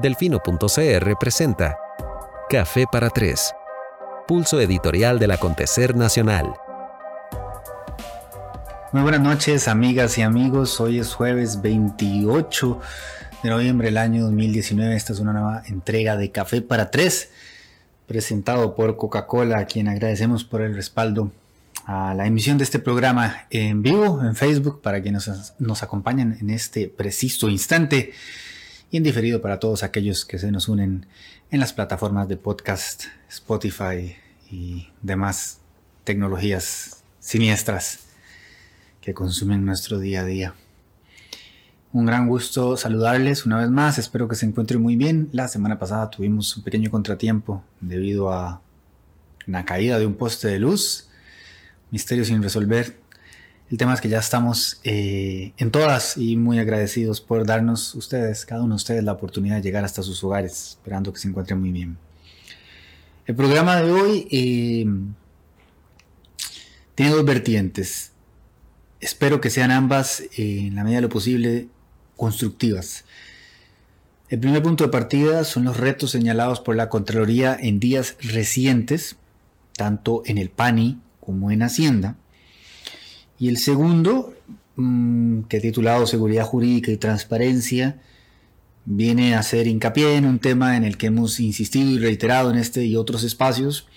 Delfino.cr presenta Café para Tres, pulso editorial del acontecer nacional. Muy buenas noches, amigas y amigos. Hoy es jueves 28 de noviembre del año 2019. Esta es una nueva entrega de Café para Tres, presentado por Coca-Cola, a quien agradecemos por el respaldo a la emisión de este programa en vivo en Facebook para que nos, nos acompañen en este preciso instante y en diferido para todos aquellos que se nos unen en las plataformas de podcast, Spotify y demás tecnologías siniestras que consumen nuestro día a día. Un gran gusto saludarles una vez más, espero que se encuentren muy bien. La semana pasada tuvimos un pequeño contratiempo debido a una caída de un poste de luz, misterio sin resolver el tema es que ya estamos eh, en todas y muy agradecidos por darnos ustedes, cada uno de ustedes, la oportunidad de llegar hasta sus hogares, esperando que se encuentren muy bien. El programa de hoy eh, tiene dos vertientes. Espero que sean ambas, eh, en la medida de lo posible, constructivas. El primer punto de partida son los retos señalados por la Contraloría en días recientes, tanto en el PANI como en Hacienda y el segundo, mm, que titulado Seguridad Jurídica y Transparencia, viene a hacer hincapié en un tema en el que hemos insistido y reiterado en este y otros espacios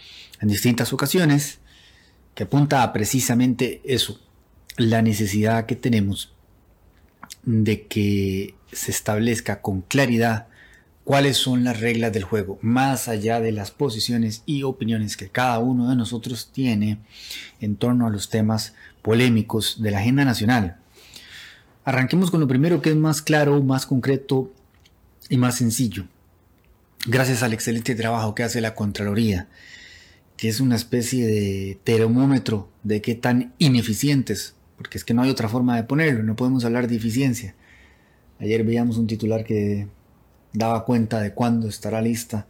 en distintas ocasiones, que apunta a precisamente eso, la necesidad que tenemos de que se establezca con claridad cuáles son las reglas del juego, más allá de las posiciones y opiniones que cada uno de nosotros tiene en torno a los temas polémicos de la agenda nacional. Arranquemos con lo primero que es más claro, más concreto y más sencillo. Gracias al excelente trabajo que hace la Contraloría, que es una especie de termómetro de qué tan ineficientes, porque es que no hay otra forma de ponerlo, no podemos hablar de eficiencia. Ayer veíamos un titular que daba cuenta de cuándo estará lista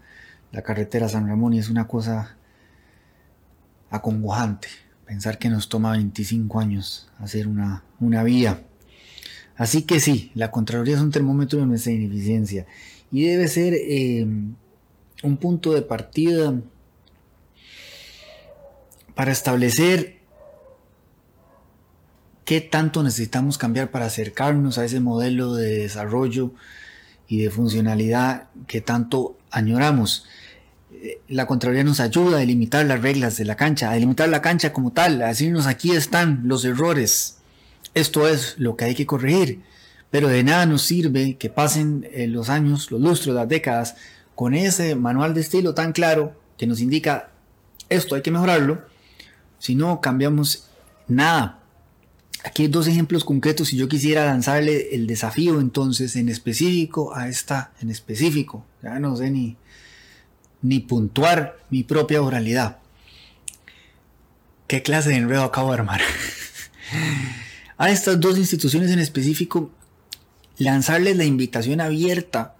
la carretera San Ramón y es una cosa acongojante pensar que nos toma 25 años hacer una, una vía. Así que sí, la Contraloría es un termómetro de nuestra ineficiencia y debe ser eh, un punto de partida para establecer qué tanto necesitamos cambiar para acercarnos a ese modelo de desarrollo y de funcionalidad que tanto añoramos. La Contraloría nos ayuda a delimitar las reglas de la cancha, a delimitar la cancha como tal, a decirnos aquí están los errores, esto es lo que hay que corregir, pero de nada nos sirve que pasen eh, los años, los lustros, las décadas, con ese manual de estilo tan claro que nos indica esto hay que mejorarlo, si no cambiamos nada. Aquí hay dos ejemplos concretos y yo quisiera lanzarle el desafío entonces en específico a esta en específico. Ya no sé ni, ni puntuar mi propia oralidad. ¿Qué clase de enredo acabo de armar? a estas dos instituciones en específico, lanzarles la invitación abierta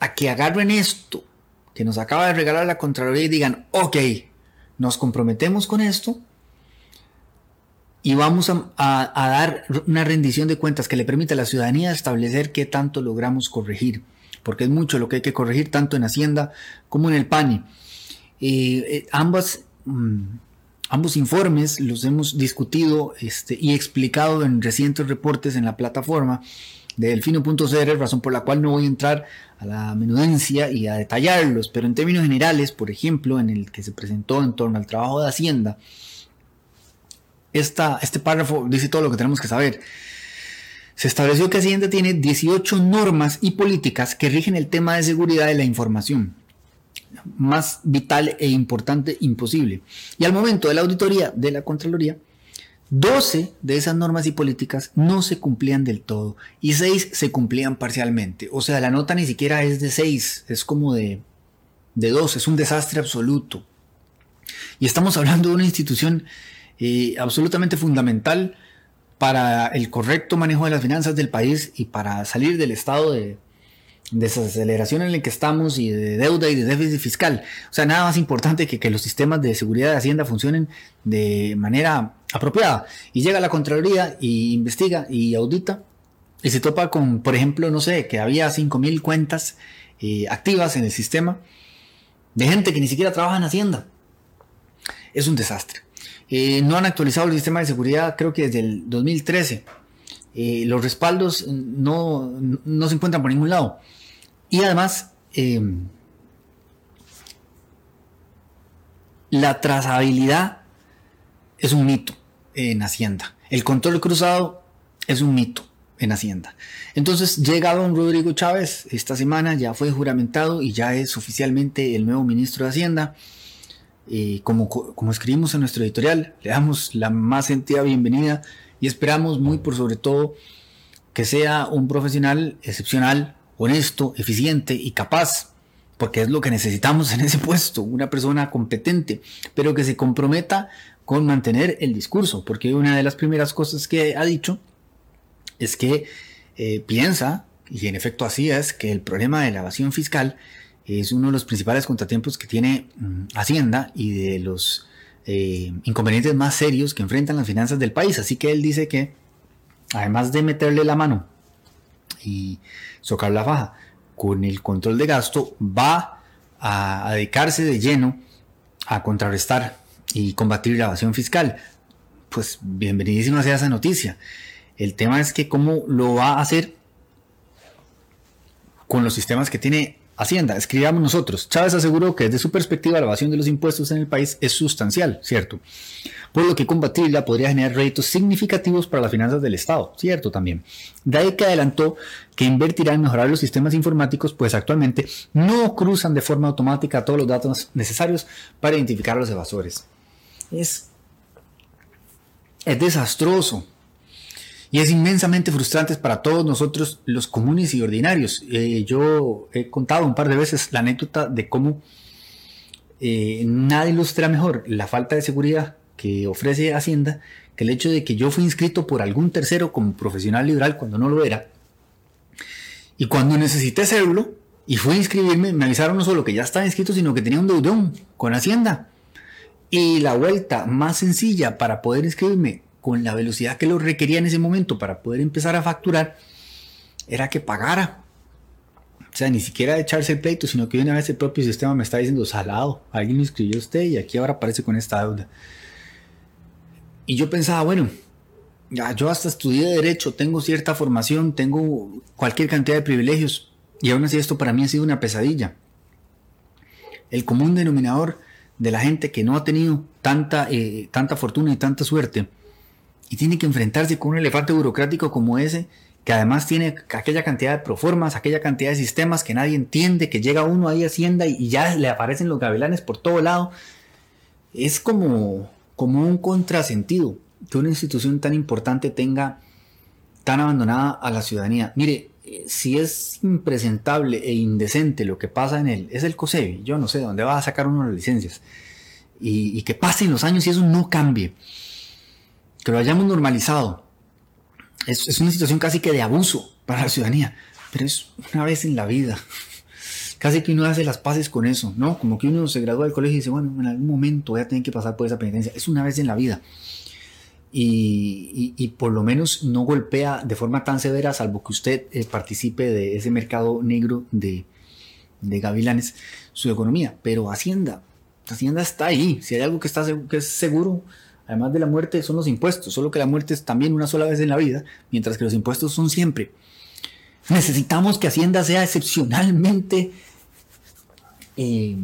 a que agarren esto que nos acaba de regalar la Contraloría y digan, ok, nos comprometemos con esto y vamos a, dar una rendición de cuentas que le permita a la ciudadanía establecer qué tanto logramos corregir, porque es mucho lo que hay que corregir tanto en Hacienda como en el PANI. Eh, eh, ambas, mm, ambos informes los hemos discutido este, y explicado en recientes reportes en la plataforma de Delfino.cr, razón por la cual no voy a entrar a la menudencia y a detallarlos, pero en términos generales, por ejemplo, en el que se presentó en torno al trabajo de Hacienda, este párrafo dice todo lo que tenemos que saber. Se estableció que Hacienda tiene 18 normas y políticas que rigen el tema de seguridad de la información. Más vital e importante imposible. Y al momento de la auditoría de la Contraloría, 12 de esas normas y políticas no se cumplían del todo y 6 se cumplían parcialmente. O sea, la nota ni siquiera es de 6, es como de, de 2, es un desastre absoluto. Y estamos hablando de una institución absolutamente fundamental para el correcto manejo de las finanzas del país y para salir del estado de desaceleración en el que estamos y de deuda y de déficit fiscal. O sea, nada más importante que que los sistemas de seguridad de Hacienda funcionen de manera apropiada. Y llega la Contraloría y investiga y audita y se topa con, por ejemplo, no sé, que había 5.000 cuentas eh, activas en el sistema de gente que ni siquiera trabaja en Hacienda. Es un desastre. Eh, no han actualizado el sistema de seguridad, creo que desde el 2013. Eh, los respaldos no, no, se encuentran por ningún lado. Y además, la trazabilidad es un mito en Hacienda. El control cruzado es un mito en Hacienda. Entonces llega don Rodrigo Chávez, esta semana ya fue juramentado y ya es oficialmente el nuevo ministro de Hacienda. Eh, como, como escribimos en nuestro editorial, le damos la más sentida bienvenida y esperamos muy por sobre todo que sea un profesional excepcional, honesto, eficiente y capaz, porque es lo que necesitamos en ese puesto, una persona competente, pero que se comprometa con mantener el discurso, porque una de las primeras cosas que ha dicho es que eh, piensa, y en efecto así es, que el problema de la evasión fiscal es uno de los principales contratiempos que tiene mm, Hacienda y de los eh, inconvenientes más serios que enfrentan las finanzas del país. Así que él dice que, además de meterle la mano y socar la faja con el control de gasto, va a dedicarse de lleno a contrarrestar y combatir la evasión fiscal. Pues bienvenidísima sea esa noticia. El tema es que cómo lo va a hacer con los sistemas que tiene Hacienda. Escribamos nosotros. Chávez aseguró que desde su perspectiva la evasión de los impuestos en el país es sustancial, ¿cierto? Por lo que combatirla podría generar réditos significativos para las finanzas del Estado, ¿cierto? También. De ahí que adelantó que invertirá en mejorar los sistemas informáticos, pues actualmente no cruzan de forma automática todos los datos necesarios para identificar a los evasores. Es, es desastroso y es inmensamente frustrante para todos nosotros los comunes y ordinarios. Eh, yo he contado un par de veces la anécdota de cómo eh, nada ilustra mejor la falta de seguridad que ofrece Hacienda que el hecho de que yo fui inscrito por algún tercero como profesional liberal cuando no lo era. Y cuando necesité hacerlo y fui a inscribirme, me avisaron no solo que ya estaba inscrito, sino que tenía un deudón con Hacienda. Y la vuelta más sencilla para poder inscribirme con la velocidad que lo requería en ese momento para poder empezar a facturar, era que pagara. O sea, ni siquiera echarse el pleito, sino que una vez el propio sistema me está diciendo, salado, alguien lo inscribió usted y aquí ahora aparece con esta deuda. Y yo pensaba, bueno, ya yo hasta estudié Derecho, tengo cierta formación, tengo cualquier cantidad de privilegios, y aún así esto para mí ha sido una pesadilla. El común denominador de la gente que no ha tenido tanta, eh, tanta fortuna y tanta suerte y tiene que enfrentarse con un elefante burocrático como ese, que además tiene aquella cantidad de proformas, aquella cantidad de sistemas que nadie entiende, que llega uno ahí a Hacienda y ya le aparecen los gavilanes por todo lado. Es como, como un contrasentido que una institución tan importante tenga tan abandonada a la ciudadanía. Mire, si es impresentable e indecente lo que pasa en él, es el COSEBI, yo no sé dónde va a sacar uno las licencias, y, y que pasen los años y eso no cambie que lo hayamos normalizado. Es, una situación casi que de abuso para la ciudadanía, pero es una vez en la vida. Casi que uno hace las paces con eso, ¿no? Como que uno se gradúa del colegio y dice, bueno, en algún momento voy a tener que pasar por esa penitencia. Es una vez en la vida. Y, por lo menos no golpea de forma tan severa, salvo que usted eh, participe de ese mercado negro de, de gavilanes, su economía. Pero Hacienda, Hacienda está ahí. Si hay algo que, está, que es seguro, además de la muerte, son los impuestos, solo que la muerte es también una sola vez en la vida, mientras que los impuestos son siempre. Necesitamos que Hacienda sea excepcionalmente... Eh,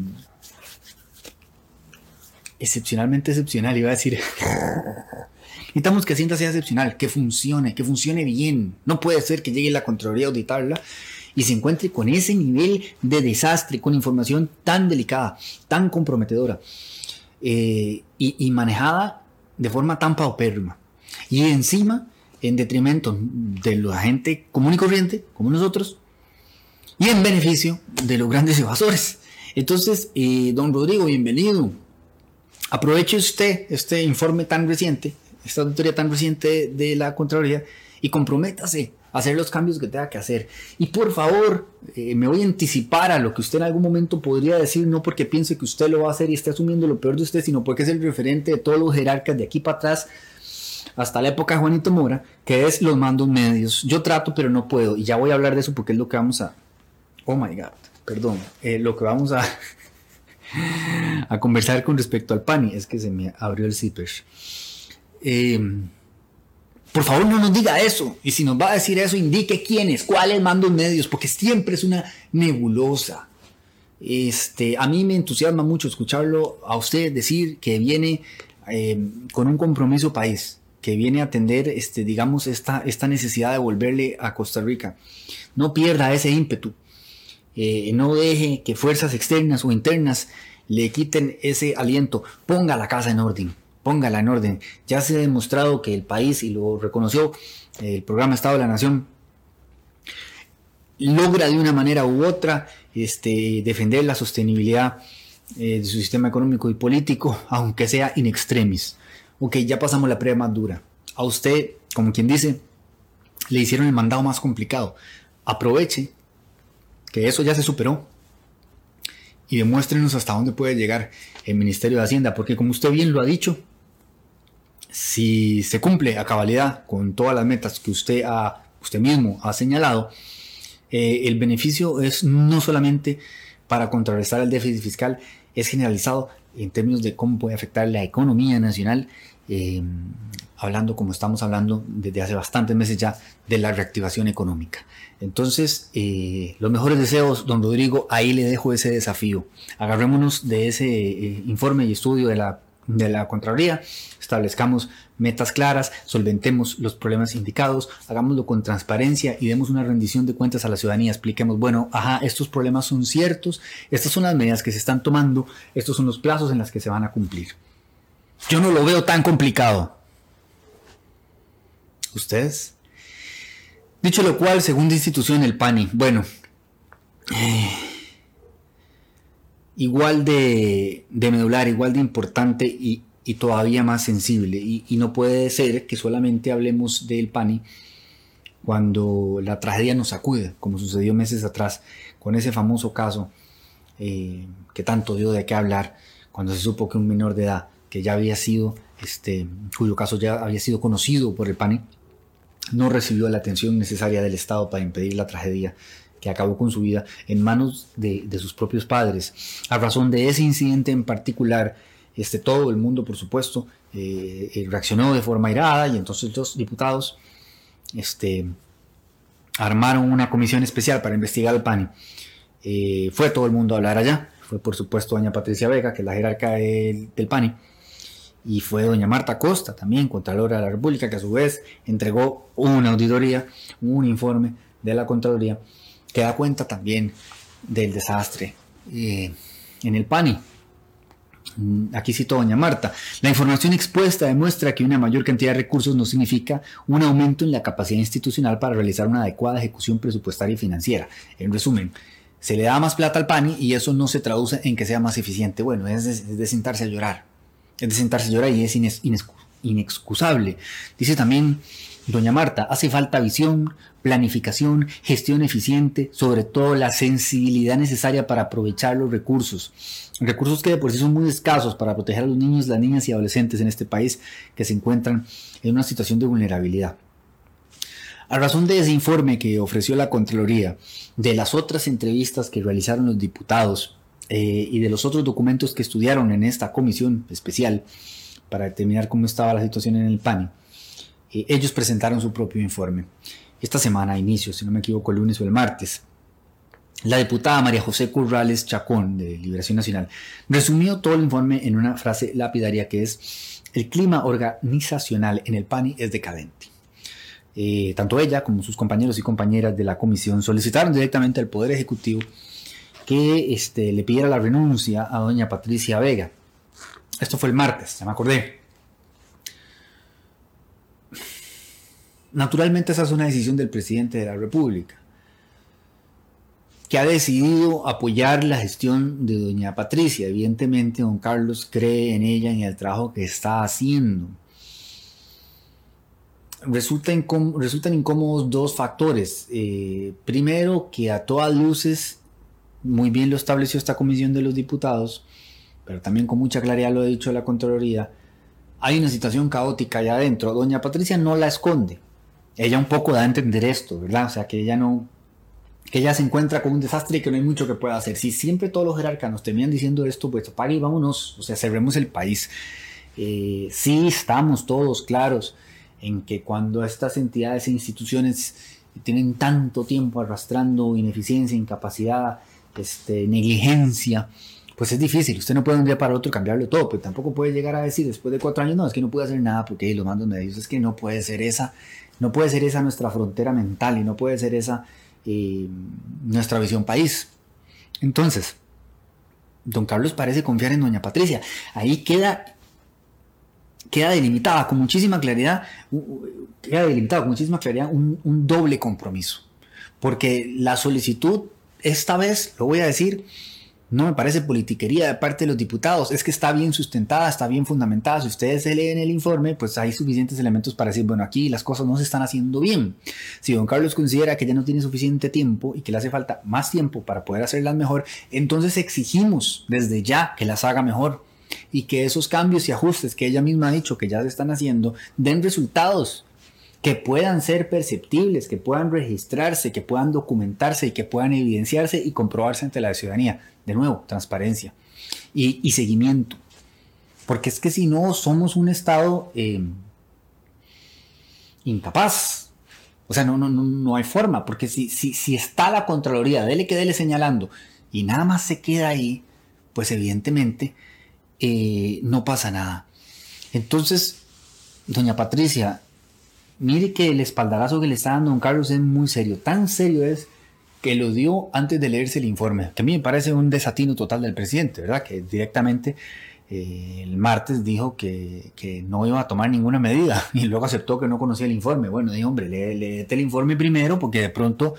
excepcionalmente excepcional, iba a decir. Necesitamos que Hacienda sea excepcional, que funcione, que funcione bien. No puede ser que llegue la Contraloría a auditarla y se encuentre con ese nivel de desastre, con información tan delicada, tan comprometedora eh, y, manejada de forma tan paupérrima. Y encima, en detrimento de la gente común y corriente, como nosotros, y en beneficio de los grandes evasores. Entonces, eh, don Rodrigo, bienvenido. Aproveche usted este informe tan reciente, esta auditoría tan reciente de la Contraloría, y comprométase hacer los cambios que tenga que hacer. Y por favor, eh, me voy a anticipar a lo que usted en algún momento podría decir, no porque piense que usted lo va a hacer y esté asumiendo lo peor de usted, sino porque es el referente de todos los jerarcas de aquí para atrás. hasta la época de Juanito Mora, que es los mandos medios. Yo trato, pero no puedo. Y ya voy a hablar de eso porque es lo que vamos a... Oh my God, perdón. Eh, lo que vamos a... a conversar con respecto al PANI. Es que se me abrió el zipper. Eh, por favor, no nos diga eso. Y si nos va a decir eso, indique quiénes, cuáles mandos medios, porque siempre es una nebulosa. Este, a mí me entusiasma mucho escucharlo a usted decir que viene eh, con un compromiso país, que viene a atender, este, digamos, esta, esta necesidad de volverle a Costa Rica. No pierda ese ímpetu. Eh, no deje que fuerzas externas o internas le quiten ese aliento. Ponga la casa en orden. Póngala en orden. Ya se ha demostrado que el país, y lo reconoció el programa Estado de la Nación, logra de una manera u otra este, defender la sostenibilidad eh, de su sistema económico y político, aunque sea in extremis. Ok, ya pasamos la prueba más dura. A usted, como quien dice, le hicieron el mandado más complicado. Aproveche que eso ya se superó y demuéstrenos hasta dónde puede llegar el Ministerio de Hacienda, porque como usted bien lo ha dicho, si se cumple a cabalidad con todas las metas que usted, ha, usted mismo ha señalado, eh, el beneficio es no solamente para contrarrestar el déficit fiscal, es generalizado en términos de cómo puede afectar la economía nacional, eh, hablando como estamos hablando desde hace bastantes meses ya de la reactivación económica. Entonces, eh, los mejores deseos, don Rodrigo, ahí le dejo ese desafío. Agarrémonos de ese informe y estudio de la de la Contraloría, establezcamos metas claras, solventemos los problemas indicados, hagámoslo con transparencia y demos una rendición de cuentas a la ciudadanía. Expliquemos, bueno, ajá, estos problemas son ciertos, estas son las medidas que se están tomando, estos son los plazos en los que se van a cumplir. Yo no lo veo tan complicado. ¿Ustedes? Dicho lo cual, segunda institución, el PANI. Bueno. Eh, igual de, medular, igual de importante y, todavía más sensible. Y, no puede ser que solamente hablemos del PANI cuando la tragedia nos sacude, como sucedió meses atrás con ese famoso caso eh, que tanto dio de qué hablar cuando se supo que un menor de edad que ya había sido, este, cuyo caso ya había sido conocido por el PANI, no recibió la atención necesaria del Estado para impedir la tragedia que acabó con su vida en manos de, sus propios padres. A razón de ese incidente en particular, este, todo el mundo, por supuesto, eh, eh, reaccionó de forma irada y entonces los diputados este, armaron una comisión especial para investigar el PANI. Eh, fue todo el mundo a hablar allá. Fue, por supuesto, doña Patricia Vega, que es la jerarca del, del PANI. Y fue doña Marta Costa, también Contralora de la República, que a su vez entregó una auditoría, un informe de la Contraloría que da cuenta también del desastre en el PANI. Mm, aquí cito doña Marta. La información expuesta demuestra que una mayor cantidad de recursos no significa un aumento en la capacidad institucional para realizar una adecuada ejecución presupuestaria y financiera. En resumen, se le da más plata al PANI y eso no se traduce en que sea más eficiente. Bueno, es de, sentarse a llorar. Es de sentarse a llorar y es inexcusable. Dice también Doña Marta, hace falta visión, planificación, gestión eficiente, sobre todo la sensibilidad necesaria para aprovechar los recursos. Recursos que de por sí son muy escasos para proteger a los niños, las niñas y adolescentes en este país que se encuentran en una situación de vulnerabilidad. A razón de ese informe que ofreció la Contraloría, de las otras entrevistas que realizaron los diputados eh, y de los otros documentos que estudiaron en esta comisión especial para determinar cómo estaba la situación en el PANI, eh, ellos presentaron su propio informe. Esta semana, a inicio, si no me equivoco, el lunes o el martes. La diputada María José Currales Chacón, de Liberación Nacional, resumió todo el informe en una frase lapidaria que es, el clima organizacional en el PANI es decadente. Eh, tanto ella como sus compañeros y compañeras de la comisión solicitaron directamente al Poder Ejecutivo que este, le pidiera la renuncia a doña Patricia Vega. Esto fue el martes, ya me acordé. Naturalmente esa es una decisión del presidente de la República, que ha decidido apoyar la gestión de doña Patricia. Evidentemente, don Carlos cree en ella, en el trabajo que está haciendo. Resulta resultan incómodos dos factores. Eh, primero, que a todas luces, muy bien lo estableció esta comisión de los diputados, pero también con mucha claridad lo ha dicho la Contraloría, hay una situación caótica allá adentro. Doña Patricia no la esconde. Ella un poco da a entender esto, ¿verdad? O sea, que ella no, que ella se encuentra con un desastre y que no hay mucho que pueda hacer. Si siempre todos los jerarcas nos terminan diciendo esto, pues apague y vámonos, o sea, cerremos el país. Eh, sí estamos todos claros en que cuando estas entidades e instituciones tienen tanto tiempo arrastrando ineficiencia, incapacidad, este, negligencia, pues es difícil. Usted no puede un día para otro cambiarlo todo, pero tampoco puede llegar a decir después de cuatro años, no, es que no puede hacer nada porque los mandos medios, es que no puede ser esa, no puede ser esa nuestra frontera mental y no puede ser esa eh, nuestra visión país. Entonces, don Carlos parece confiar en doña Patricia. Ahí queda queda delimitada con muchísima claridad, queda delimitado con muchísima claridad un, un doble compromiso. Porque la solicitud, esta vez, lo voy a decir, no me parece politiquería de parte de los diputados, es que está bien sustentada, está bien fundamentada. Si ustedes se leen el informe, pues hay suficientes elementos para decir, bueno, aquí las cosas no se están haciendo bien. Si don Carlos considera que ya no tiene suficiente tiempo y que le hace falta más tiempo para poder hacerlas mejor, entonces exigimos desde ya que las haga mejor y que esos cambios y ajustes que ella misma ha dicho que ya se están haciendo den resultados que puedan ser perceptibles, que puedan registrarse, que puedan documentarse y que puedan evidenciarse y comprobarse ante la ciudadanía. De nuevo, transparencia y, seguimiento. Porque es que si no, somos un Estado eh, incapaz. O sea, no, no, no, hay forma, porque si, si, si está la Contraloría, dele que dele señalando, y nada más se queda ahí, pues evidentemente eh, no pasa nada. Entonces, doña Patricia, mire que el espaldarazo que le está dando don Carlos es muy serio. Tan serio es que lo dio antes de leerse el informe. Que a mí me parece un desatino total del presidente, ¿verdad? Que directamente eh, el martes dijo que, no iba a tomar ninguna medida y luego aceptó que no conocía el informe. Bueno, dije, hombre, léete el informe primero porque de pronto,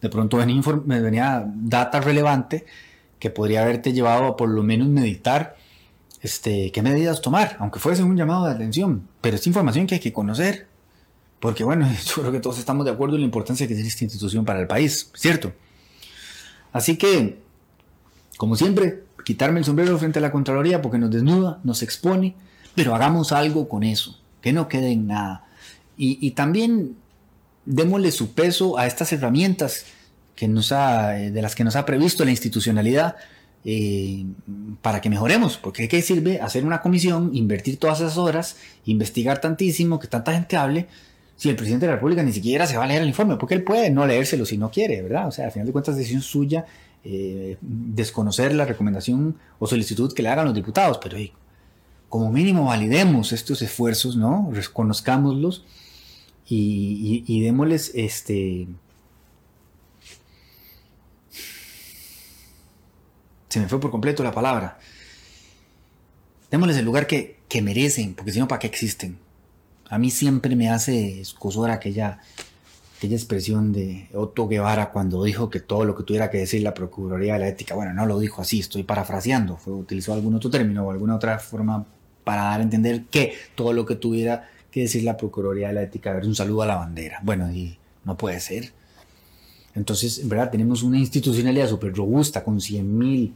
de pronto venía, venía data relevante que podría haberte llevado a por lo menos meditar este, qué medidas tomar, aunque fuese un llamado de atención. Pero es información que hay que conocer porque bueno, yo creo que todos estamos de acuerdo en la importancia que tiene esta institución para el país, ¿cierto? Así que, como siempre, quitarme el sombrero frente a la Contraloría porque nos desnuda, nos expone, pero hagamos algo con eso, que no quede en nada. Y, también démosle su peso a estas herramientas que nos ha, eh, de las que nos ha previsto la institucionalidad eh, para que mejoremos, porque ¿qué sirve hacer una comisión, invertir todas esas horas, investigar tantísimo, que tanta gente hable, si el presidente de la República ni siquiera se va a leer el informe, porque él puede no leérselo si no quiere, ¿verdad? O sea, al final de cuentas decisión suya eh, desconocer la recomendación o solicitud que le hagan los diputados, pero como mínimo validemos estos esfuerzos, ¿no? Reconozcámoslos y, y, démosles este... Se me fue por completo la palabra. Démosles el lugar que, que merecen, porque si no, ¿para qué existen? A mí siempre me hace escosor aquella, aquella expresión de Otto Guevara cuando dijo que todo lo que tuviera que decir la Procuraduría de la Ética, bueno, no lo dijo así, estoy parafraseando, fue, utilizó algún otro término o alguna otra forma para dar a entender que todo lo que tuviera que decir la Procuraduría de la Ética era un saludo a la bandera. Bueno, y no puede ser. Entonces, en verdad, tenemos una institucionalidad súper robusta con 100.000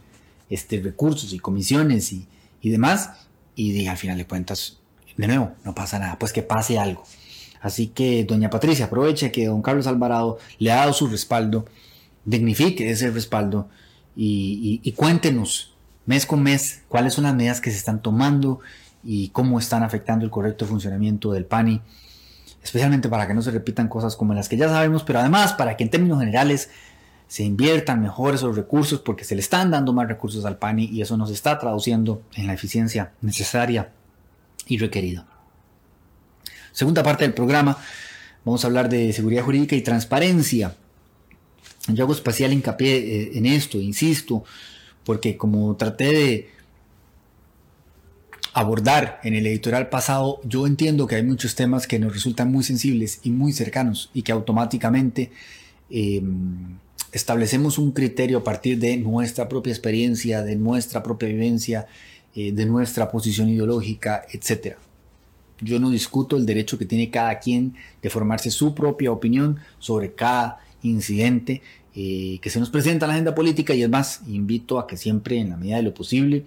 este, recursos y comisiones y, y demás, y al final de cuentas de nuevo, no pasa nada, pues que pase algo. Así que, doña Patricia, aproveche que don Carlos Alvarado le ha dado su respaldo, dignifique ese respaldo y, cuéntenos mes con mes cuáles son las medidas que se están tomando y cómo están afectando el correcto funcionamiento del PANI, especialmente para que no se repitan cosas como las que ya sabemos, pero además para que en términos generales se inviertan mejor esos recursos porque se le están dando más recursos al PANI y eso nos está traduciendo en la eficiencia necesaria requerido. Segunda parte del programa, vamos a hablar de seguridad jurídica y transparencia. Yo hago especial hincapié eh, en esto, insisto, porque como traté de abordar en el editorial pasado, yo entiendo que hay muchos temas que nos resultan muy sensibles y muy cercanos y que automáticamente em, establecemos un criterio a partir de nuestra propia experiencia, de nuestra propia vivencia eh, de nuestra posición ideológica, etc. Yo no discuto el derecho que tiene cada quien de formarse su propia opinión sobre cada incidente eh, que se nos presenta en la agenda política y es más, invito a que siempre en la medida de lo posible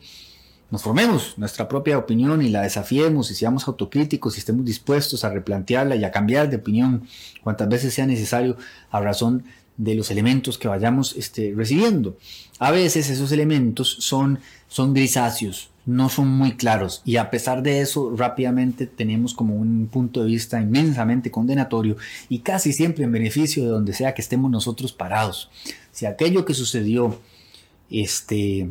nos formemos nuestra propia opinión y la desafiemos y seamos autocríticos y estemos dispuestos a replantearla y a cambiar de opinión cuantas veces sea necesario a razón de los elementos que vayamos este, recibiendo. A veces esos elementos son, son grisáceos, no son muy claros y a pesar de eso rápidamente tenemos como un punto de vista inmensamente condenatorio y casi siempre en beneficio de donde sea que estemos nosotros parados. Si aquello que sucedió este,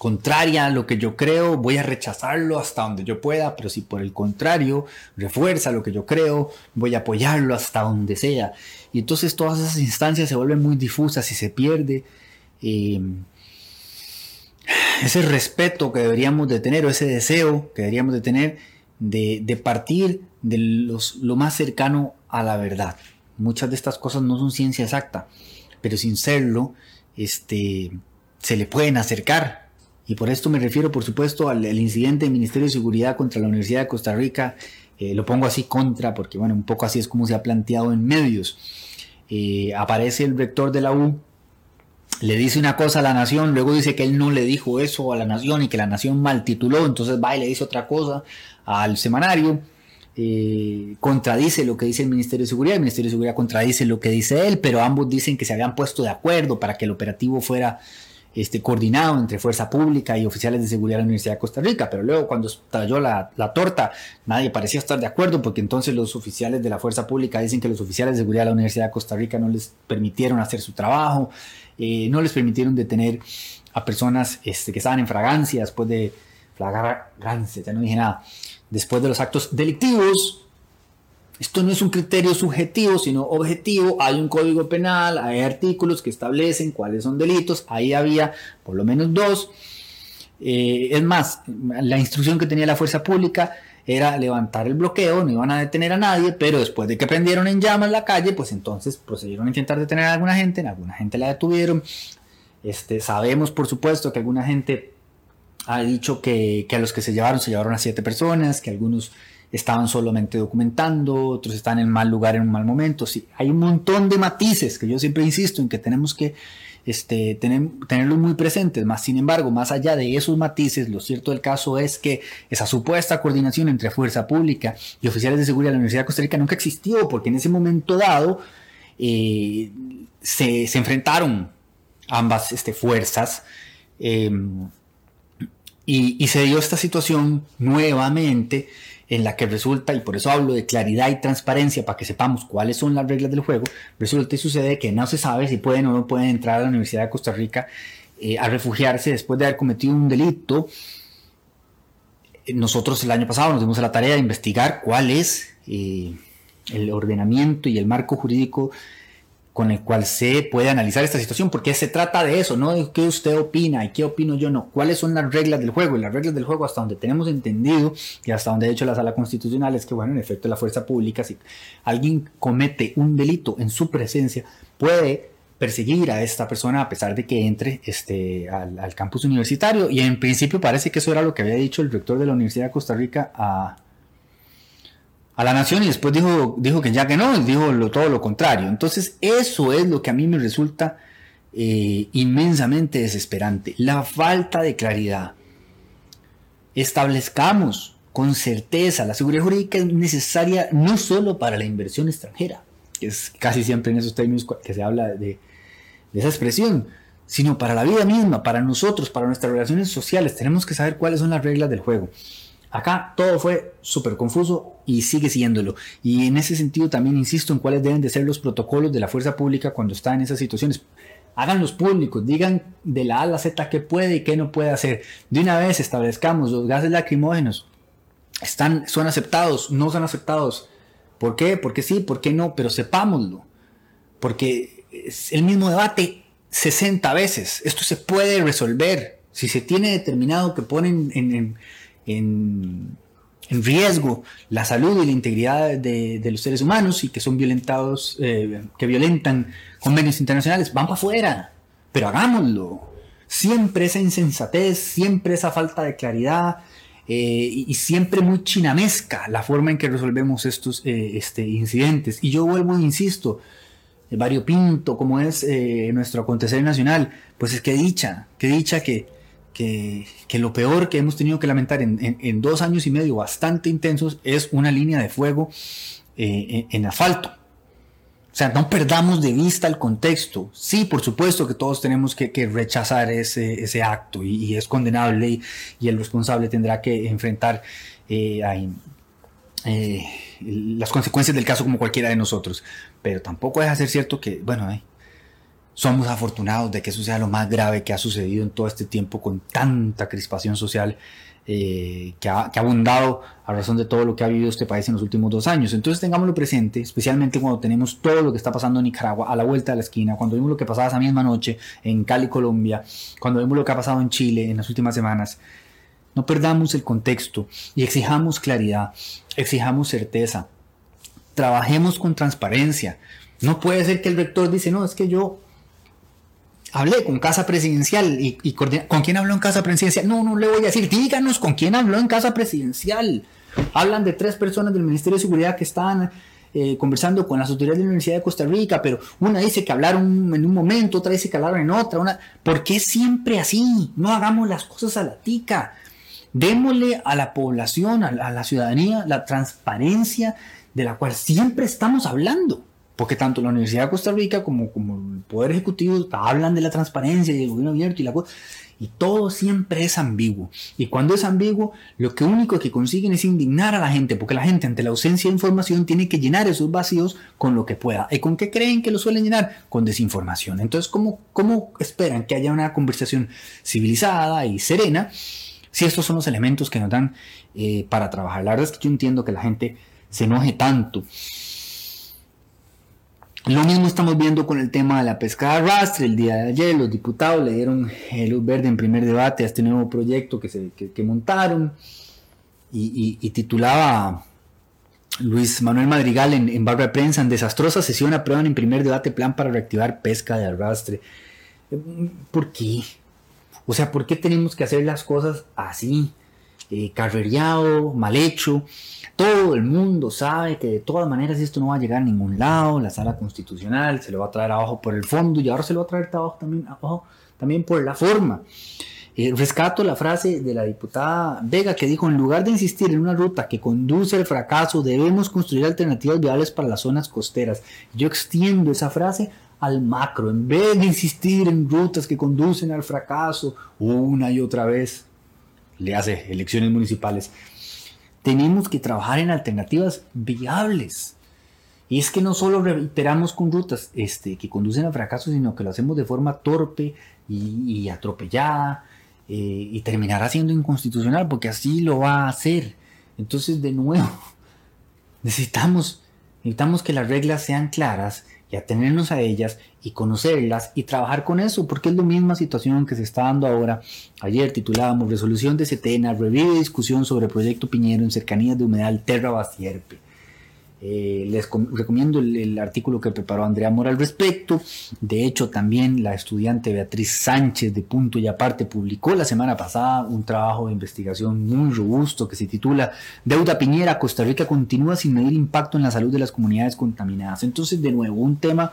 contraria a lo que yo creo, voy a rechazarlo hasta donde yo pueda, pero si por el contrario refuerza lo que yo creo, voy a apoyarlo hasta donde sea. Y entonces todas esas instancias se vuelven muy difusas y se pierde eh, ese respeto que deberíamos de tener o ese deseo que deberíamos de tener de, partir de lo más cercano a la verdad. Muchas de estas cosas no son ciencia exacta, pero sin serlo, este, se le pueden acercar y por esto me refiero, por supuesto, al, incidente del Ministerio de Seguridad contra la Universidad de Costa Rica. Eh, lo pongo así contra, porque bueno, un poco así es como se ha planteado en medios. Eh, aparece el rector de la U, le dice una cosa a la nación, luego dice que él no le dijo eso a la nación y que la nación mal tituló, entonces va y le dice otra cosa al semanario. Eh, contradice lo que dice el Ministerio de Seguridad, el Ministerio de Seguridad contradice lo que dice él, pero ambos dicen que se habían puesto de acuerdo para que el operativo fuera este, coordinado entre Fuerza Pública y oficiales de seguridad de la Universidad de Costa Rica, pero luego cuando estalló la, torta nadie parecía estar de acuerdo porque entonces los oficiales de la Fuerza Pública dicen que los oficiales de seguridad de la Universidad de Costa Rica no les permitieron hacer su trabajo, eh, no les permitieron detener a personas este, que estaban en fragancia después de fragancia, ya no dije nada, después de los actos delictivos esto no es un criterio subjetivo, sino objetivo. Hay un código penal, hay artículos que establecen cuáles son delitos. Ahí había por lo menos dos. Eh, es más, la instrucción que tenía la fuerza pública era levantar el bloqueo, no iban a detener a nadie, pero después de que prendieron en llamas la calle, pues entonces procedieron a intentar detener a alguna gente, alguna gente la detuvieron. Este, sabemos, por supuesto, que alguna gente ha dicho que, que a los que se llevaron se llevaron a siete personas, que algunos estaban solamente documentando, otros están en mal lugar en un mal momento. Sí, hay un montón de matices que yo siempre insisto en que tenemos que este, tener, tenerlos muy presentes. Más sin embargo, más allá de esos matices, lo cierto del caso es que esa supuesta coordinación entre fuerza pública y oficiales de seguridad de la Universidad de Costa Rica nunca existió, porque en ese momento dado eh, se, enfrentaron ambas este, fuerzas. Em, y, y se dio esta situación nuevamente en la que resulta, y por eso hablo de claridad y transparencia para que sepamos cuáles son las reglas del juego, resulta y sucede que no se sabe si pueden o no pueden entrar a la Universidad de Costa Rica eh, a refugiarse después de haber cometido un delito. Nosotros el año pasado nos dimos a la tarea de investigar cuál es eh, el ordenamiento y el marco jurídico con el cual se puede analizar esta situación, porque se trata de eso, no de qué usted opina y qué opino yo, no, cuáles son las reglas del juego, y las reglas del juego hasta donde tenemos entendido y hasta donde ha hecho la sala constitucional es que, bueno, en efecto la fuerza pública, si alguien comete un delito en su presencia, puede perseguir a esta persona a pesar de que entre este, al, al campus universitario, y en principio parece que eso era lo que había dicho el rector de la Universidad de Costa Rica a a la nación y después dijo, dijo que ya que no, dijo todo lo contrario. Entonces eso es lo que a mí me resulta eh, inmensamente desesperante, la falta de claridad. Establezcamos con certeza, la seguridad jurídica es necesaria no solo para la inversión extranjera, que es casi siempre en esos términos que se habla de esa expresión, sino para la vida misma, para nosotros, para nuestras relaciones sociales. Tenemos que saber cuáles son las reglas del juego. Acá todo fue súper confuso y sigue siéndolo. Y en ese sentido también insisto en cuáles deben de ser los protocolos de la fuerza pública cuando está en esas situaciones. Háganlos públicos, digan de la A a la Z qué puede y qué no puede hacer. De una vez establezcamos los gases lacrimógenos. Están, son aceptados, no son aceptados. ¿Por qué? Porque sí, ¿por qué no? Pero sepámoslo. Porque es el mismo debate 60 veces. Esto se puede resolver. Si se tiene determinado que ponen en en, riesgo la salud y la integridad de, los seres humanos y que son violentados, eh, que violentan convenios internacionales, van para afuera, pero hagámoslo. Siempre esa insensatez, siempre esa falta de claridad eh, y, siempre muy chinamesca la forma en que resolvemos estos eh, este, incidentes. Y yo vuelvo e insisto, Pinto como es nuestro acontecer nacional, pues es que dicha, que dicha que que, lo peor que hemos tenido que lamentar en, dos años y medio bastante intensos es una línea de fuego eh, en asfalto. O sea, no perdamos de vista el contexto. Sí, por supuesto que todos tenemos que, rechazar ese, acto y, es condenable y, el responsable tendrá que enfrentar eh, eh, las consecuencias del caso como cualquiera de nosotros. Pero tampoco de ser cierto que, bueno, eh, somos afortunados de que eso sea lo más grave que ha sucedido en todo este tiempo con tanta crispación social eh, que, ha, abundado a razón de todo lo que ha vivido este país en los últimos dos años. Entonces tengámoslo presente, especialmente cuando tenemos todo lo que está pasando en Nicaragua a la vuelta de la esquina, cuando vimos lo que pasaba esa misma noche en Cali, Colombia, cuando vimos lo que ha pasado en Chile en las últimas semanas. No perdamos el contexto y exijamos claridad, exijamos certeza, trabajemos con transparencia. No puede ser que el rector dice, no, es que yo hablé con Casa Presidencial y, con quién habló en Casa Presidencial. No, no le voy a decir, díganos con quién habló en Casa Presidencial. Hablan de tres personas del Ministerio de Seguridad que estaban eh, conversando con las autoridades de la Universidad de Costa Rica, pero una dice que hablaron en un momento, otra dice que hablaron en otra. ¿Por qué siempre así? No hagamos las cosas a la tica. Démosle a la población, a la ciudadanía, la transparencia de la cual siempre estamos hablando porque tanto la Universidad de Costa Rica como, como el Poder Ejecutivo hablan de la transparencia y el gobierno abierto y la y todo siempre es ambiguo. Y cuando es ambiguo, lo que único que consiguen es indignar a la gente, porque la gente ante la ausencia de información tiene que llenar esos vacíos con lo que pueda. ¿Y con qué creen que lo suelen llenar? Con desinformación. Entonces, ¿cómo, cómo esperan que haya una conversación civilizada y serena si estos son los elementos que nos dan eh, para trabajar? La verdad es que yo entiendo que la gente se enoje tanto lo mismo estamos viendo con el tema de la pesca de arrastre. El día de ayer los diputados le dieron luz verde en primer debate a este nuevo proyecto que, se, montaron y, titulaba Luis Manuel Madrigal en, en barra de prensa, en desastrosa sesión aprueban en primer debate plan para reactivar pesca de arrastre. ¿Por qué? O sea, ¿por qué tenemos que hacer las cosas así? Eh, mal hecho. Todo el mundo sabe que de todas maneras esto no va a llegar a ningún lado. La sala constitucional se lo va a traer abajo por el fondo y ahora se lo va a traer abajo también, abajo, también por la forma. Eh, rescato la frase de la diputada Vega que dijo, en lugar de insistir en una ruta que conduce al fracaso, debemos construir alternativas viables para las zonas costeras. Yo extiendo esa frase al macro, en vez de insistir en rutas que conducen al fracaso una y otra vez, le hace elecciones municipales, tenemos que trabajar en alternativas viables. Y es que no solo reiteramos con rutas este, que conducen al fracaso, sino que lo hacemos de forma torpe y, atropellada eh, y terminará siendo inconstitucional porque así lo va a hacer. Entonces, de nuevo, necesitamos, necesitamos que las reglas sean claras y atenernos a ellas y conocerlas y trabajar con eso, porque es la misma situación que se está dando ahora. Ayer titulábamos Resolución de Setena, revive discusión sobre proyecto Piñero en cercanías de humedal Terra Bastierpe. Eh, les recomiendo el, artículo que preparó Andrea Mora al respecto. De hecho, también la estudiante Beatriz Sánchez de Punto y Aparte publicó la semana pasada un trabajo de investigación muy robusto que se titula Deuda Piñera, Costa Rica continúa sin medir impacto en la salud de las comunidades contaminadas. Entonces, de nuevo, un tema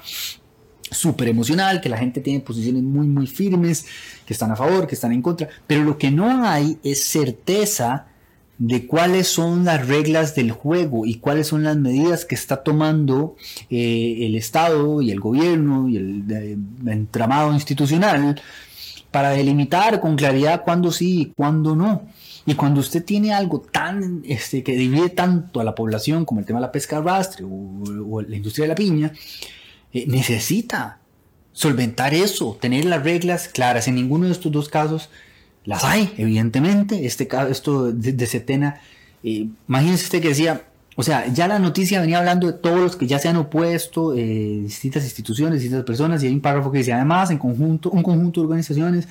súper emocional, que la gente tiene posiciones muy, muy firmes, que están a favor, que están en contra, pero lo que no hay es certeza de cuáles son las reglas del juego y cuáles son las medidas que está tomando eh, el Estado y el gobierno y el, entramado institucional para delimitar con claridad cuándo sí y cuándo no. Y cuando usted tiene algo tan este, que divide tanto a la población como el tema de la pesca arrastre o, la industria de la piña, eh, necesita solventar eso, tener las reglas claras. En ninguno de estos dos casos las hay, evidentemente. Este, esto de, de Setena, eh, usted que decía, o sea, ya la noticia venía hablando de todos los que ya se han opuesto, eh, distintas instituciones, distintas personas, y hay un párrafo que dice, además, en conjunto, un conjunto de organizaciones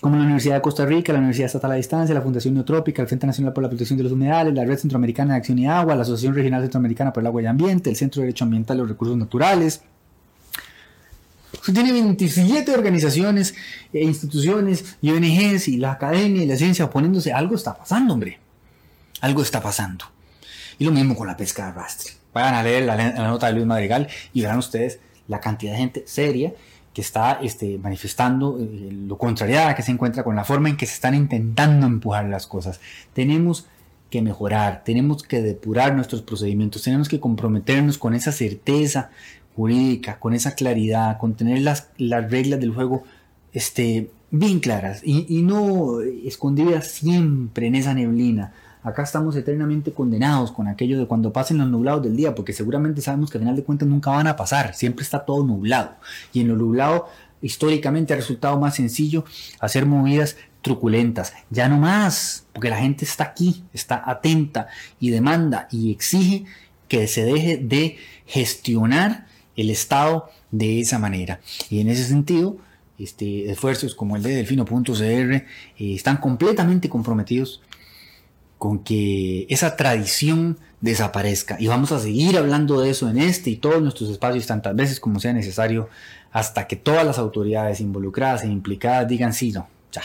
como la Universidad de Costa Rica, la Universidad Estatal a Distancia, la Fundación Neotrópica, el Frente Nacional por la Protección de los Humedales, la Red Centroamericana de Acción y Agua, la Asociación Regional Centroamericana por el Agua y Ambiente, el Centro de Derecho Ambiental y los Recursos Naturales, tiene 27 organizaciones, e instituciones y ONGs y la academia y la ciencia oponiéndose. Algo está pasando, hombre. Algo está pasando. Y lo mismo con la pesca de arrastre. Vayan a leer la, nota de Luis Madrigal y verán ustedes la cantidad de gente seria que está este, manifestando eh, lo contrariada que se encuentra con la forma en que se están intentando empujar las cosas. Tenemos que mejorar, tenemos que depurar nuestros procedimientos, tenemos que comprometernos con esa certeza jurídica, con esa claridad, con tener las, las reglas del juego este, bien claras y, y no escondidas siempre en esa neblina. Acá estamos eternamente condenados con aquello de cuando pasen los nublados del día, porque seguramente sabemos que al final de cuentas nunca van a pasar, siempre está todo nublado. Y en lo nublado históricamente ha resultado más sencillo hacer movidas truculentas. Ya no más, porque la gente está aquí, está atenta y demanda y exige que se deje de gestionar el Estado de esa manera. Y en ese sentido, este, esfuerzos como el de Delfino.cr eh, están completamente comprometidos con que esa tradición desaparezca. Y vamos a seguir hablando de eso en este y todos nuestros espacios tantas veces como sea necesario hasta que todas las autoridades involucradas e implicadas digan sí, no, ya.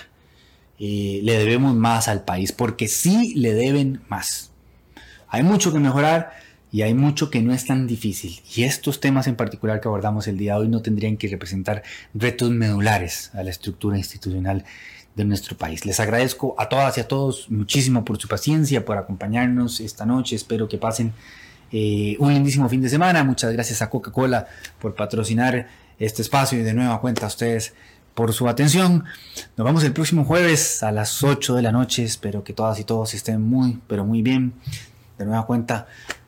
Eh, le debemos más al país, porque sí le deben más. Hay mucho que mejorar y hay mucho que no es tan difícil. Y estos temas en particular que abordamos el día de hoy no tendrían que representar retos medulares a la estructura institucional de nuestro país. Les agradezco a todas y a todos muchísimo por su paciencia, por acompañarnos esta noche. Espero que pasen eh, un lindísimo fin de semana. Muchas gracias a Coca-Cola por patrocinar este espacio y de nueva cuenta a ustedes por su atención. Nos vemos el próximo jueves a las 8 de la noche. Espero que todas y todos estén muy, pero muy bien. De nueva cuenta,